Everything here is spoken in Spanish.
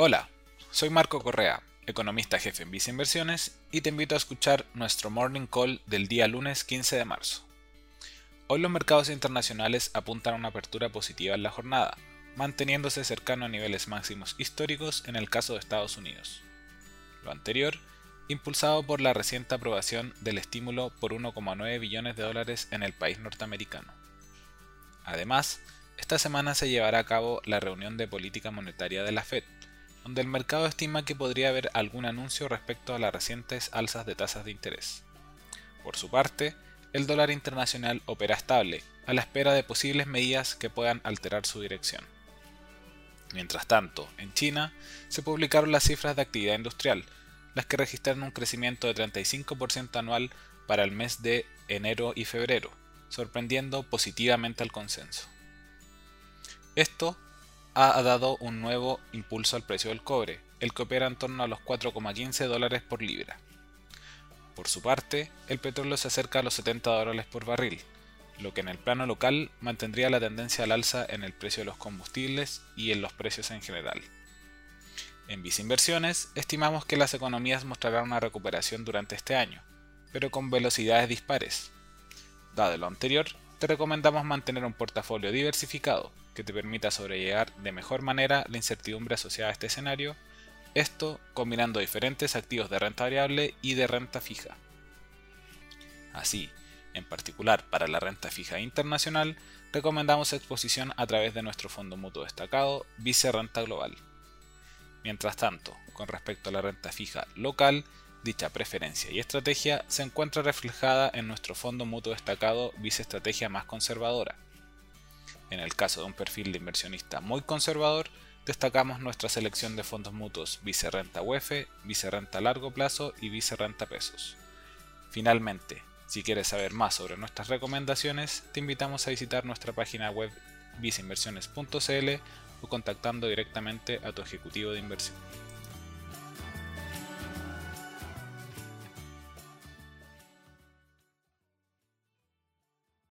Hola, soy Marco Correa, economista jefe en Visa Inversiones, y te invito a escuchar nuestro Morning Call del día lunes 15 de marzo. Hoy los mercados internacionales apuntan a una apertura positiva en la jornada, manteniéndose cercano a niveles máximos históricos en el caso de Estados Unidos. Lo anterior, impulsado por la reciente aprobación del estímulo por 1,9 billones de dólares en el país norteamericano. Además, esta semana se llevará a cabo la reunión de política monetaria de la Fed, donde el mercado estima que podría haber algún anuncio respecto a las recientes alzas de tasas de interés. Por su parte, el dólar internacional opera estable, a la espera de posibles medidas que puedan alterar su dirección. Mientras tanto, en China se publicaron las cifras de actividad industrial, las que registraron un crecimiento de 35% anual para el mes de enero y febrero, sorprendiendo positivamente al consenso. Esto ha dado un nuevo impulso al precio del cobre, el que opera en torno a los 4,15 dólares por libra. Por su parte, el petróleo se acerca a los 70 dólares por barril, lo que en el plano local mantendría la tendencia al alza en el precio de los combustibles y en los precios en general. En Inversiones estimamos que las economías mostrarán una recuperación durante este año, pero con velocidades dispares. Dado lo anterior, te recomendamos mantener un portafolio diversificado que te permita sobrellevar de mejor manera la incertidumbre asociada a este escenario, esto combinando diferentes activos de renta variable y de renta fija. Así, en particular para la renta fija internacional, recomendamos exposición a través de nuestro fondo mutuo destacado Vice Renta Global. Mientras tanto, con respecto a la renta fija local, dicha preferencia y estrategia se encuentra reflejada en nuestro fondo mutuo destacado Vice Estrategia más conservadora, en el caso de un perfil de inversionista muy conservador, destacamos nuestra selección de fondos mutuos Vicerrenta UEF, Vicerrenta Largo Plazo y Vicerrenta Pesos. Finalmente, si quieres saber más sobre nuestras recomendaciones, te invitamos a visitar nuestra página web viceinversiones.cl o contactando directamente a tu ejecutivo de inversión.